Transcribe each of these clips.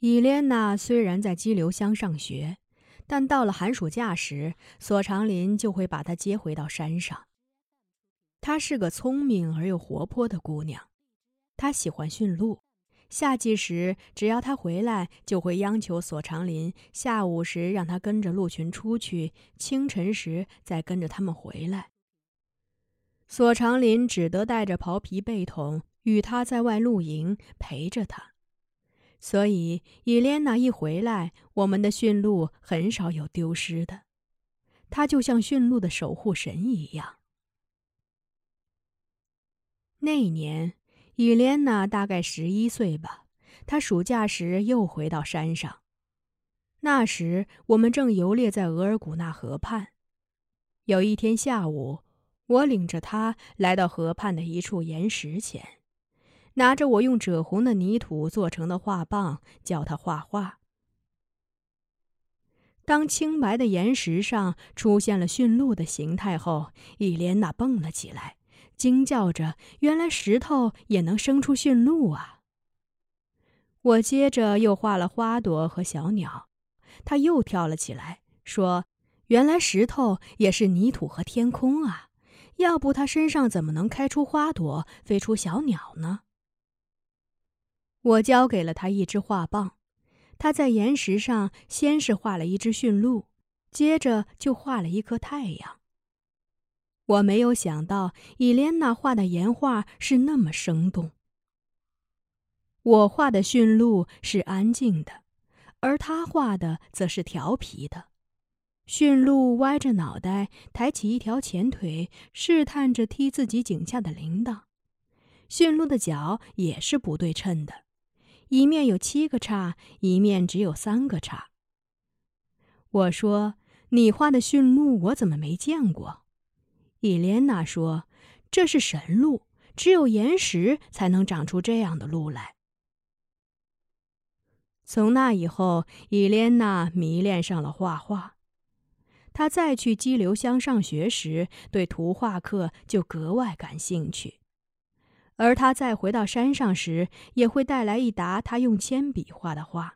伊莲娜虽然在激流乡上学，但到了寒暑假时，索长林就会把她接回到山上。她是个聪明而又活泼的姑娘，她喜欢驯鹿。夏季时，只要她回来，就会央求索长林下午时让他跟着鹿群出去，清晨时再跟着他们回来。索长林只得带着刨皮背桶与他在外露营，陪着他。所以伊莲娜一回来，我们的驯鹿很少有丢失的。她就像驯鹿的守护神一样。那年。伊莲娜大概十一岁吧，她暑假时又回到山上。那时我们正游猎在额尔古纳河畔。有一天下午，我领着她来到河畔的一处岩石前，拿着我用赭红的泥土做成的画棒，教他画画。当清白的岩石上出现了驯鹿的形态后，伊莲娜蹦了起来。惊叫着：“原来石头也能生出驯鹿啊！”我接着又画了花朵和小鸟，他又跳了起来，说：“原来石头也是泥土和天空啊！要不它身上怎么能开出花朵、飞出小鸟呢？”我交给了他一支画棒，他在岩石上先是画了一只驯鹿，接着就画了一颗太阳。我没有想到伊莲娜画的岩画是那么生动。我画的驯鹿是安静的，而他画的则是调皮的。驯鹿歪着脑袋，抬起一条前腿，试探着踢自己颈下的铃铛。驯鹿的脚也是不对称的，一面有七个叉，一面只有三个叉。我说：“你画的驯鹿，我怎么没见过？”伊莲娜说：“这是神鹿，只有岩石才能长出这样的鹿来。”从那以后，伊莲娜迷恋上了画画。她再去激流乡上学时，对图画课就格外感兴趣；而他再回到山上时，也会带来一沓他用铅笔画的画。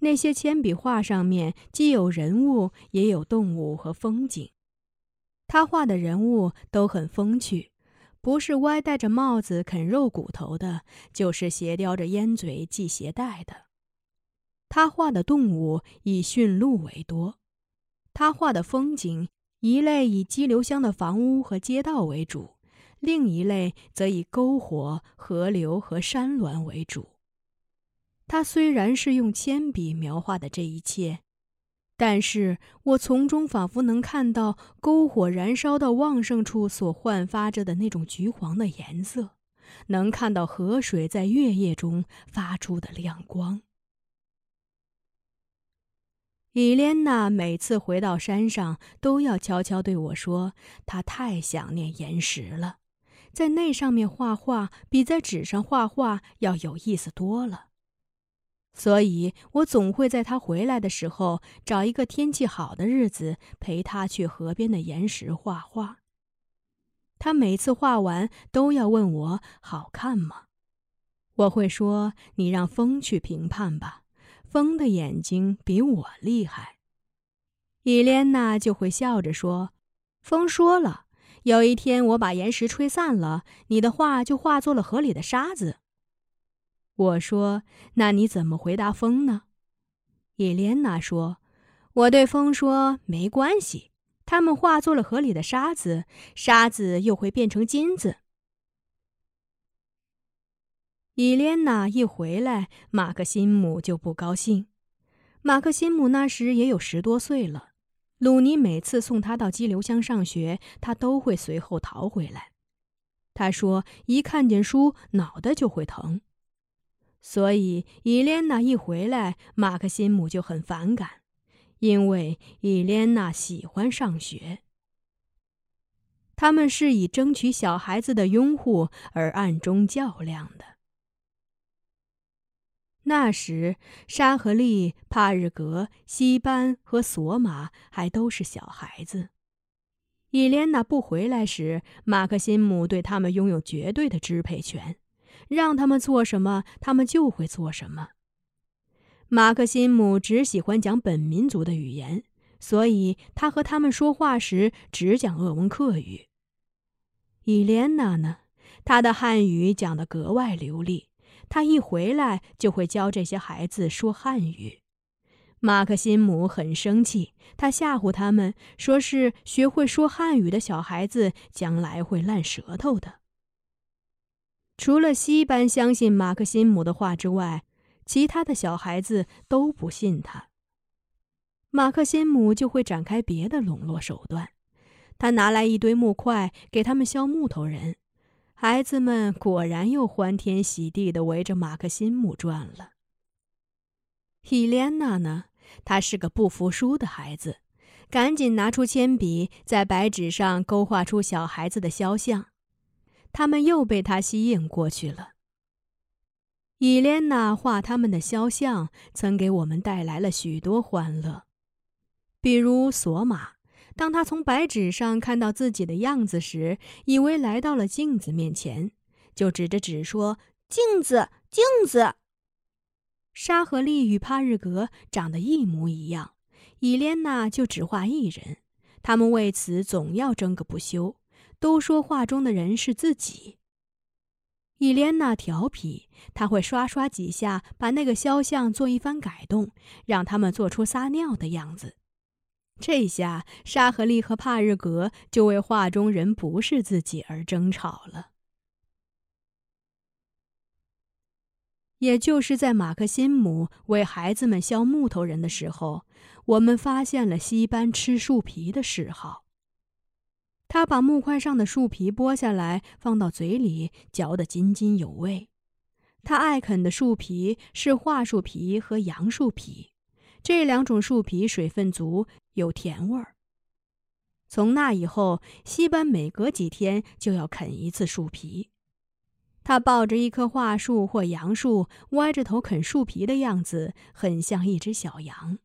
那些铅笔画上面既有人物，也有动物和风景。他画的人物都很风趣，不是歪戴着帽子啃肉骨头的，就是斜叼着烟嘴系鞋带的。他画的动物以驯鹿为多，他画的风景一类以激流乡的房屋和街道为主，另一类则以篝火、河流和山峦为主。他虽然是用铅笔描画的这一切。但是我从中仿佛能看到篝火燃烧到旺盛处所焕发着的那种橘黄的颜色，能看到河水在月夜中发出的亮光。伊莲娜每次回到山上，都要悄悄对我说：“她太想念岩石了，在那上面画画比在纸上画画要有意思多了。”所以，我总会在他回来的时候找一个天气好的日子，陪他去河边的岩石画画。他每次画完都要问我好看吗？我会说：“你让风去评判吧，风的眼睛比我厉害。”伊莲娜就会笑着说：“风说了，有一天我把岩石吹散了，你的画就化作了河里的沙子。”我说：“那你怎么回答风呢？”伊莲娜说：“我对风说，没关系，它们化作了河里的沙子，沙子又会变成金子。”伊莲娜一回来，马克辛姆就不高兴。马克辛姆那时也有十多岁了。鲁尼每次送他到激流乡上学，他都会随后逃回来。他说：“一看见书，脑袋就会疼。”所以，伊莲娜一回来，马克辛姆就很反感，因为伊莲娜喜欢上学。他们是以争取小孩子的拥护而暗中较量的。那时，沙和利、帕日格、西班和索马还都是小孩子。伊莲娜不回来时，马克辛姆对他们拥有绝对的支配权。让他们做什么，他们就会做什么。马克辛姆只喜欢讲本民族的语言，所以他和他们说话时只讲鄂温克语。伊莲娜呢，她的汉语讲得格外流利，他一回来就会教这些孩子说汉语。马克辛姆很生气，他吓唬他们，说是学会说汉语的小孩子将来会烂舌头的。除了西班相信马克辛姆的话之外，其他的小孩子都不信他。马克辛姆就会展开别的笼络手段，他拿来一堆木块给他们削木头人，孩子们果然又欢天喜地的围着马克辛姆转了。伊莲娜呢，她是个不服输的孩子，赶紧拿出铅笔在白纸上勾画出小孩子的肖像，他们又被他吸引过去了。伊莲娜画他们的肖像，曾给我们带来了许多欢乐。比如索马，当他从白纸上看到自己的样子时，以为来到了镜子面前，就指着纸说：“镜子，镜子。”沙和利与帕日格长得一模一样，伊莲娜就只画一人，他们为此总要争个不休，都说画中的人是自己。伊莲娜调皮，她会刷刷几下，把那个肖像做一番改动，让他们做出撒尿的样子。这下沙和利和帕日格就为画中人不是自己而争吵了。也就是在马克辛姆为孩子们削木头人的时候，我们发现了西班吃树皮的嗜好。他把木块上的树皮剥下来，放到嘴里嚼得津津有味。他爱啃的树皮是桦树皮和杨树皮，这两种树皮水分足，有甜味儿。从那以后，西班每隔几天就要啃一次树皮。他抱着一棵桦树或杨树，歪着头啃树皮的样子，很像一只小羊。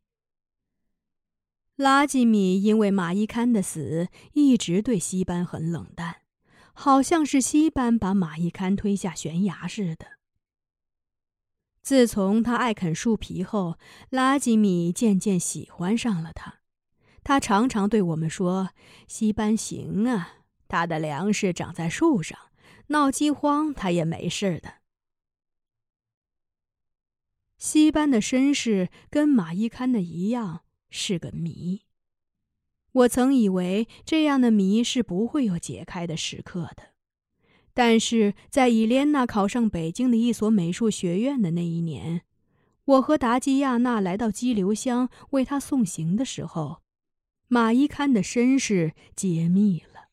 拉吉米因为马伊堪的死，一直对西班很冷淡，好像是西班把马伊堪推下悬崖似的。自从他爱啃树皮后，拉吉米渐渐喜欢上了他。他常常对我们说：“西班行啊，他的粮食长在树上，闹饥荒他也没事的。”西班的身世跟马伊堪的一样。是个谜。我曾以为这样的谜是不会有解开的时刻的，但是在伊莲娜考上北京的一所美术学院的那一年，我和达基亚娜来到激流乡为她送行的时候，马伊堪的身世揭秘了。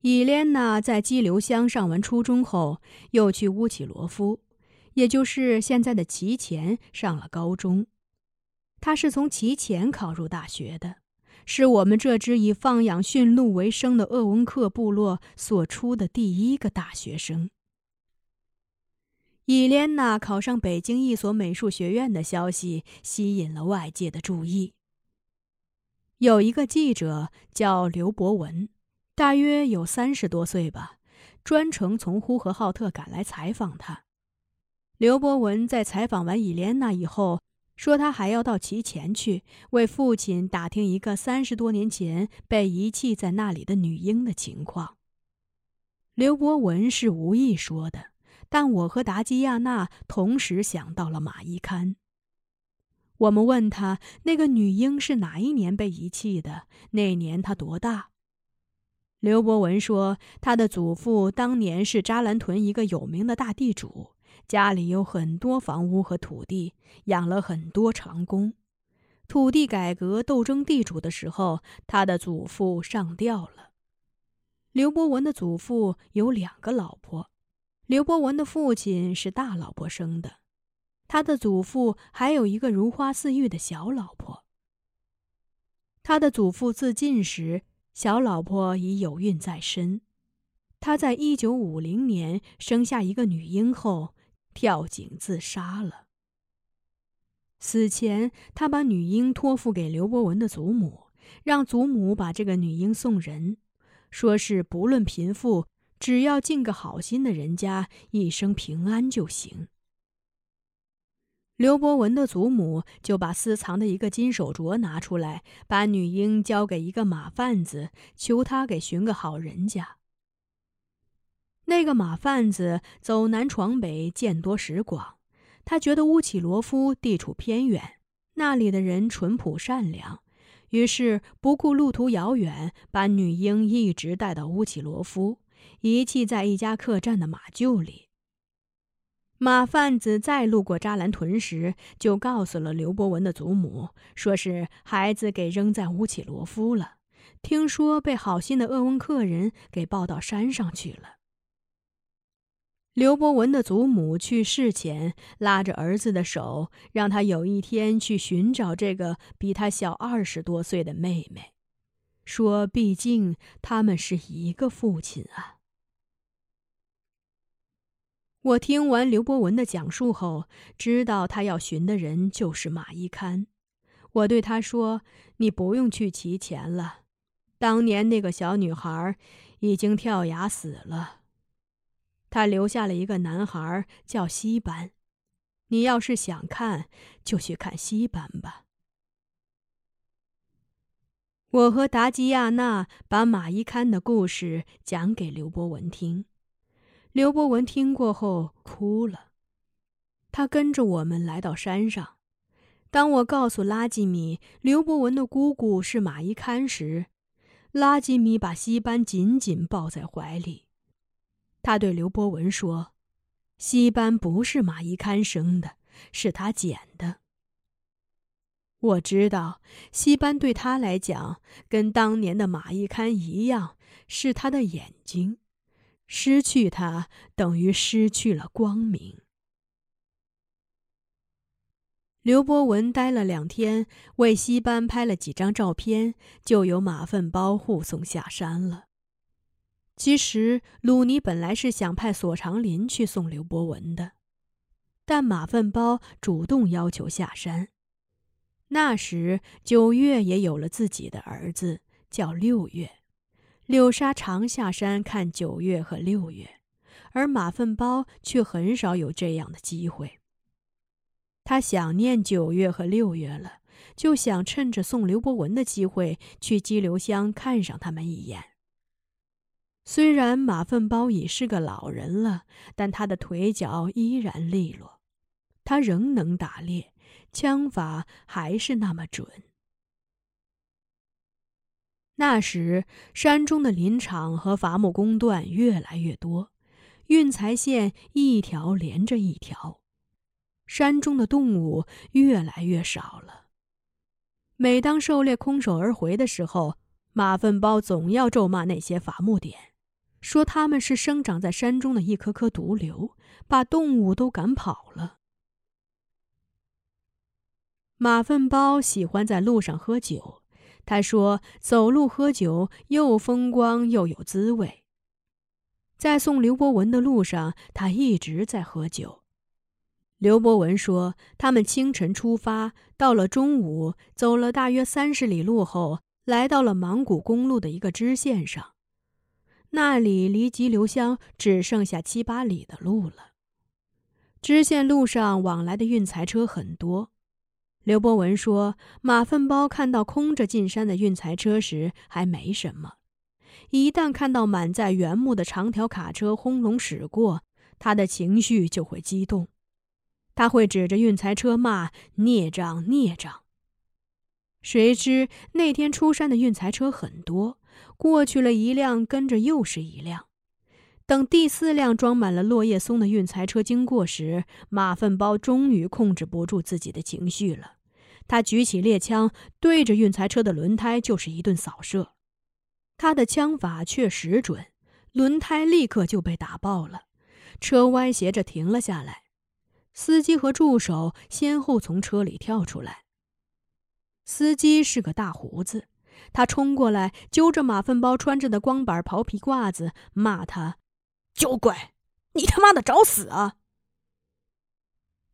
伊莲娜在激流乡上完初中后，又去乌起罗夫。也就是现在的齐前上了高中，他是从齐前考入大学的，是我们这支以放养驯鹿为生的鄂温克部落所出的第一个大学生。伊莲娜考上北京一所美术学院的消息吸引了外界的注意。有一个记者叫刘伯文，大约有三十多岁吧，专程从呼和浩特赶来采访他。刘伯文在采访完伊莲娜以后，说他还要到其前去为父亲打听一个三十多年前被遗弃在那里的女婴的情况。刘伯文是无意说的，但我和达基亚娜同时想到了马伊堪。我们问他那个女婴是哪一年被遗弃的，那年她多大？刘伯文说，他的祖父当年是扎兰屯一个有名的大地主。家里有很多房屋和土地，养了很多长工。土地改革斗争地主的时候，他的祖父上吊了。刘伯文的祖父有两个老婆，刘伯文的父亲是大老婆生的，他的祖父还有一个如花似玉的小老婆。他的祖父自尽时，小老婆已有孕在身。他在一九五零年生下一个女婴后。跳井自杀了。死前，他把女婴托付给刘伯文的祖母，让祖母把这个女婴送人，说是不论贫富，只要尽个好心的人家，一生平安就行。刘伯文的祖母就把私藏的一个金手镯拿出来，把女婴交给一个马贩子，求他给寻个好人家。那个马贩子走南闯北，见多识广，他觉得乌起罗夫地处偏远，那里的人淳朴善良，于是不顾路途遥远，把女婴一直带到乌起罗夫，遗弃在一家客栈的马厩里。马贩子再路过扎兰屯时，就告诉了刘伯文的祖母，说是孩子给扔在乌起罗夫了，听说被好心的鄂温克人给抱到山上去了。刘伯文的祖母去世前，拉着儿子的手，让他有一天去寻找这个比他小二十多岁的妹妹，说：“毕竟他们是一个父亲啊。”我听完刘伯文的讲述后，知道他要寻的人就是马一堪。我对他说：“你不用去提钱了，当年那个小女孩已经跳崖死了，他留下了一个男孩叫西班。你要是想看，就去看西班吧。”我和达吉亚娜把马一堪的故事讲给刘伯文听。刘伯文听过后哭了，他跟着我们来到山上。当我告诉拉吉米刘伯文的姑姑是马伊堪时，拉吉米把西班紧紧抱在怀里。他对刘伯文说：“西班不是马伊堪生的，是他捡的。”我知道，西班对他来讲，跟当年的马伊堪一样，是他的眼睛。失去他，等于失去了光明。刘伯文待了两天，为西班拍了几张照片，就由马粪包护送下山了。其实鲁尼本来是想派索长林去送刘伯文的，但马粪包主动要求下山。那时九月也有了自己的儿子，叫六月。柳沙常下山看九月和六月，而马粪包却很少有这样的机会。他想念九月和六月了，就想趁着送刘伯文的机会去激流乡看上他们一眼。虽然马粪包已是个老人了，但他的腿脚依然利落，他仍能打猎，枪法还是那么准。那时，山中的林场和伐木工段越来越多，运财线一条连着一条，山中的动物越来越少了。每当狩猎空手而回的时候，马粪包总要咒骂那些伐木点，说他们是生长在山中的一颗颗毒瘤，把动物都赶跑了。马粪包喜欢在路上喝酒。他说：“走路喝酒又风光又有滋味。”在送刘伯文的路上，他一直在喝酒。刘伯文说：“他们清晨出发，到了中午，走了大约三十里路后，来到了芒古公路的一个支线上，那里离吉流乡只剩下七八里的路了。支线路上往来的运材车很多。”刘伯文说：“马粪包看到空着进山的运材车时还没什么，一旦看到满载原木的长条卡车轰隆驶过，他的情绪就会激动，他会指着运材车骂孽障孽障。谁知那天出山的运材车很多，过去了一辆，跟着又是一辆。等第四辆装满了落叶松的运材车经过时，马粪包终于控制不住自己的情绪了。”他举起猎枪，对着运财车的轮胎就是一顿扫射。他的枪法确实准，轮胎立刻就被打爆了，车歪斜着停了下来。司机和助手先后从车里跳出来。司机是个大胡子，他冲过来揪着马粪包穿着的光板袍皮褂子，骂他：“酒鬼，你他妈的找死啊！”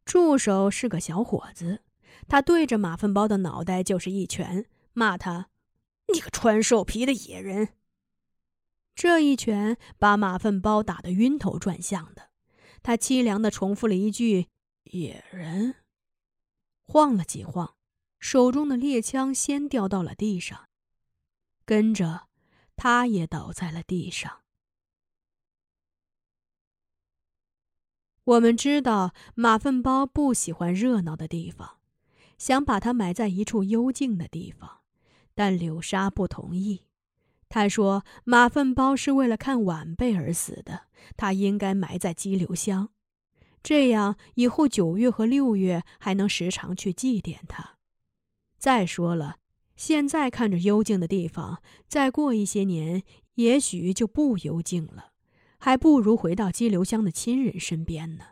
助手是个小伙子。他对着马粪包的脑袋就是一拳，骂他：“你个穿兽皮的野人！”这一拳把马粪包打得晕头转向的。他凄凉地重复了一句：“野人。”晃了几晃，手中的猎枪先掉到了地上，跟着，他也倒在了地上。我们知道马粪包不喜欢热闹的地方，想把它埋在一处幽静的地方，但柳沙不同意。他说：“马粪包是为了看晚辈而死的，他应该埋在激流乡，这样以后九月和六月还能时常去祭奠他。再说了，现在看着幽静的地方，再过一些年，也许就不幽静了，还不如回到激流乡的亲人身边呢。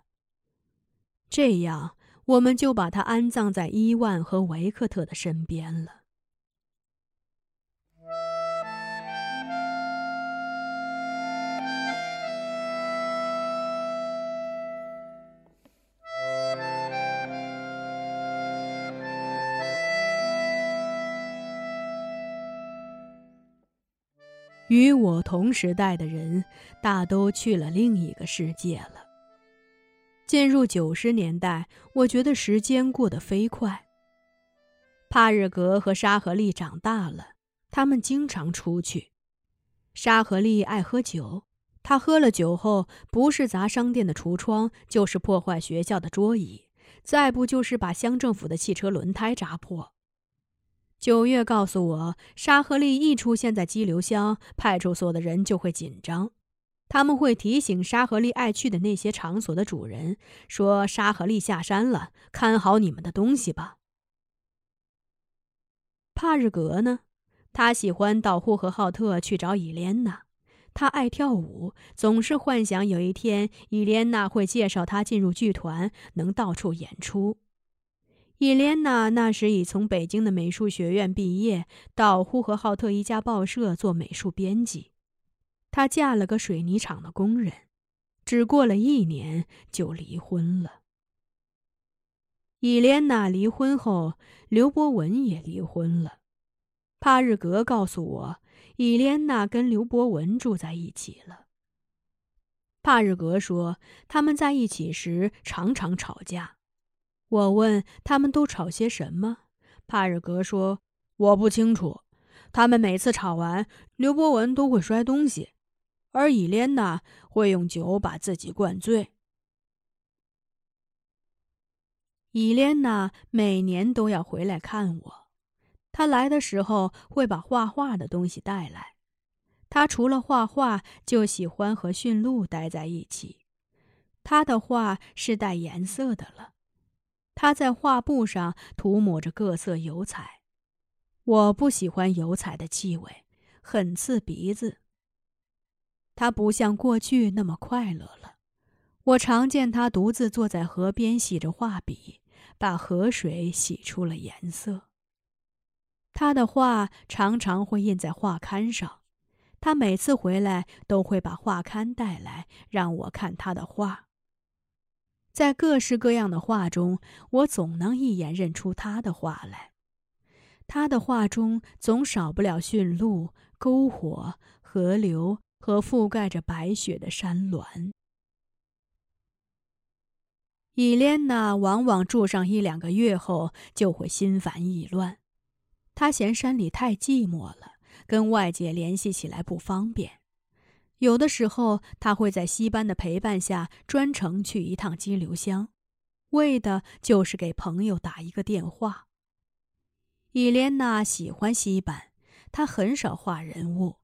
这样，我们就把他安葬在伊万和维克特的身边了。”与我同时代的人，大都去了另一个世界了。进入九十年代，我觉得时间过得飞快。帕日格和沙和利长大了，他们经常出去。沙和利爱喝酒，他喝了酒后，不是砸商店的橱窗，就是破坏学校的桌椅，再不就是把乡政府的汽车轮胎扎破。九月告诉我，沙和利一出现在激流乡，派出所的人就会紧张。他们会提醒沙和利爱去的那些场所的主人，说：“沙和利下山了，看好你们的东西吧。”帕日格呢？他喜欢到呼和浩特去找伊莲娜。他爱跳舞，总是幻想有一天伊莲娜会介绍他进入剧团，能到处演出。伊莲娜那时已从北京的美术学院毕业，到呼和浩特一家报社做美术编辑。她嫁了个水泥厂的工人，只过了一年就离婚了。伊莲娜离婚后，刘伯文也离婚了。帕日格告诉我，伊莲娜跟刘伯文住在一起了。帕日格说，他们在一起时常常吵架。我问他们都吵些什么，帕日格说：“我不清楚。他们每次吵完，刘伯文都会摔东西，而伊莲娜会用酒把自己灌醉。伊莲娜每年都要回来看我，她来的时候会把画画的东西带来。她除了画画，就喜欢和驯鹿待在一起。她的画是带颜色的了。”他在画布上涂抹着各色油彩，我不喜欢油彩的气味，很刺鼻子。他不像过去那么快乐了。我常见他独自坐在河边洗着画笔，把河水洗出了颜色。他的画常常会印在画刊上，他每次回来都会把画刊带来让我看他的画。在各式各样的画中，我总能一眼认出他的画来。他的画中总少不了驯鹿、篝火、河流和覆盖着白雪的山峦。伊莲娜往往住上一两个月后就会心烦意乱，她嫌山里太寂寞了，跟外界联系起来不方便。有的时候，她会在西班的陪伴下专程去一趟激流乡，为的就是给朋友打一个电话。伊莲娜喜欢西班，她很少画人物，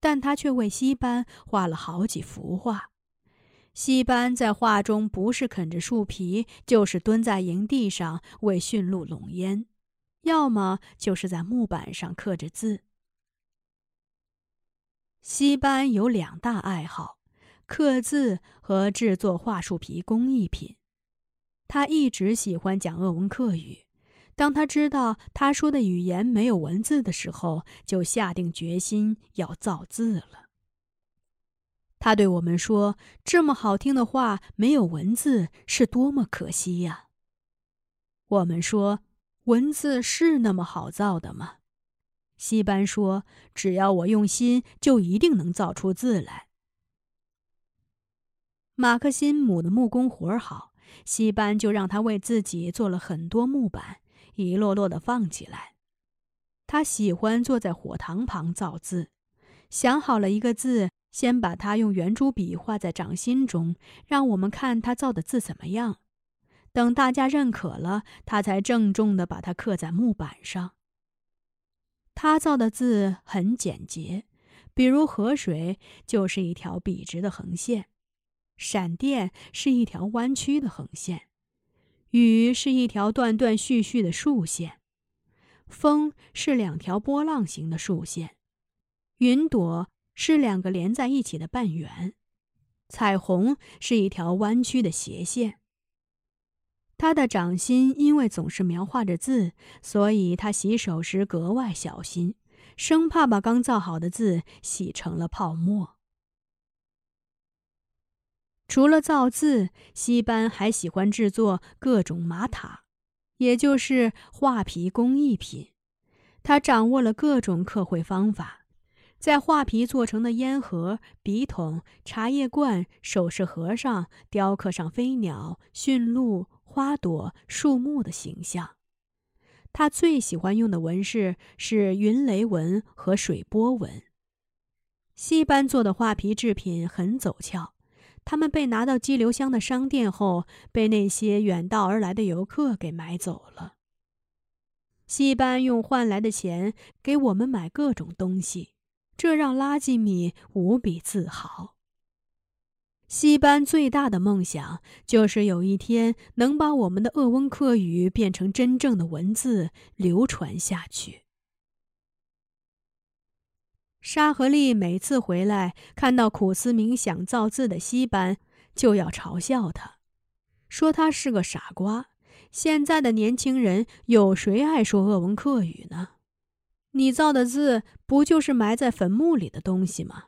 但他却为西班画了好几幅画。西班在画中不是啃着树皮，就是蹲在营地上为驯鹿拢烟，要么就是在木板上刻着字。西班有两大爱好：刻字和制作桦树皮工艺品。他一直喜欢讲鄂温克语。当他知道他说的语言没有文字的时候，就下定决心要造字了。他对我们说：“这么好听的话，没有文字是多么可惜呀！”我们说：“文字是那么好造的吗？”西班说：“只要我用心，就一定能造出字来。”马克辛姆的木工活儿好，西班就让他为自己做了很多木板，一摞摞的放起来。他喜欢坐在火塘旁造字，想好了一个字，先把它用圆珠笔画在掌心中，让我们看他造的字怎么样。等大家认可了，他才郑重地把它刻在木板上。他造的字很简洁，比如河水就是一条笔直的横线，闪电是一条弯曲的横线，雨是一条断断续续的竖线，风是两条波浪形的竖线，云朵是两个连在一起的半圆，彩虹是一条弯曲的斜线。他的掌心因为总是描画着字，所以他洗手时格外小心，生怕把刚造好的字洗成了泡沫。除了造字，西班还喜欢制作各种马塔，也就是画皮工艺品。他掌握了各种刻绘方法，在画皮做成的烟盒、笔筒、茶叶罐、首饰盒上雕刻上飞鸟、驯鹿。花朵、树木的形象，他最喜欢用的纹饰是云雷纹和水波纹。西班做的画皮制品很走俏，他们被拿到激流乡的商店后，被那些远道而来的游客给买走了。西班用换来的钱给我们买各种东西，这让拉吉米无比自豪。西班最大的梦想就是有一天能把我们的鄂温克语变成真正的文字流传下去。沙和利每次回来看到苦思冥想造字的西班，就要嘲笑他，说他是个傻瓜。现在的年轻人有谁爱说鄂温克语呢？你造的字不就是埋在坟墓里的东西吗？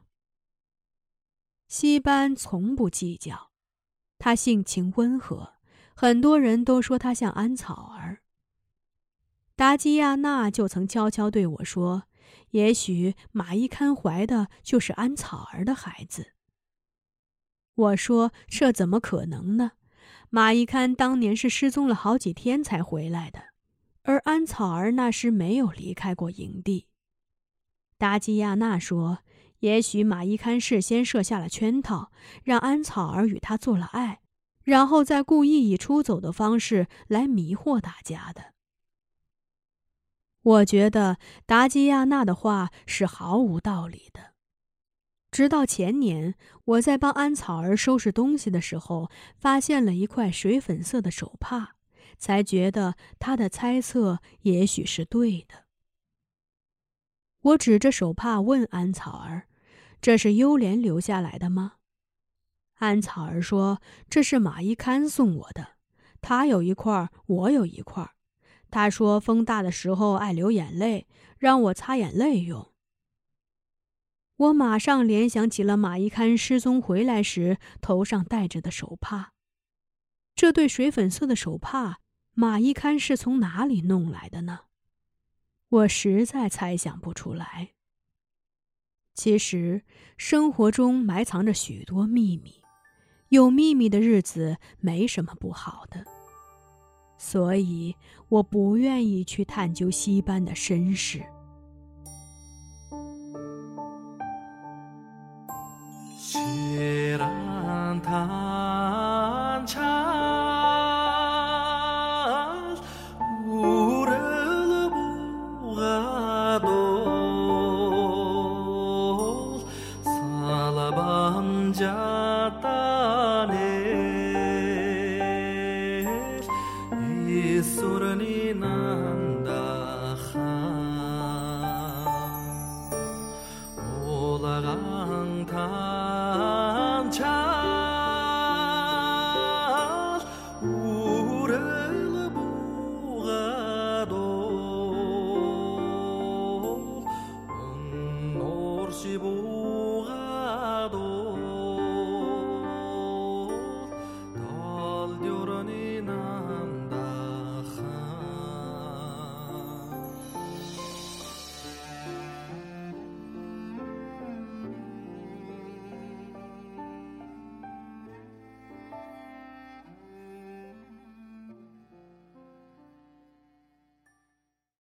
西班从不计较，他性情温和，很多人都说他像安草儿。达基亚娜就曾悄悄对我说：“也许马伊堪怀的就是安草儿的孩子。”我说：“这怎么可能呢？马伊堪当年是失踪了好几天才回来的，而安草儿那时没有离开过营地。”达基亚娜说。也许马伊堪事先设下了圈套，让安草儿与他做了爱，然后再故意以出走的方式来迷惑大家的。我觉得达基亚娜的话是毫无道理的。直到前年，我在帮安草儿收拾东西的时候，发现了一块水粉色的手帕，才觉得他的猜测也许是对的。我指着手帕问安草儿。这是幽莲留下来的吗？安草儿说：“这是马伊堪送我的，他有一块，我有一块。他说风大的时候爱流眼泪，让我擦眼泪用。”我马上联想起了马一堪失踪回来时头上戴着的手帕。这对水粉色的手帕，马一堪是从哪里弄来的呢？我实在猜想不出来。其实，生活中埋藏着许多秘密，有秘密的日子没什么不好的。所以，我不愿意去探究西班的身世。ಸುರನಿ ನಂದಾ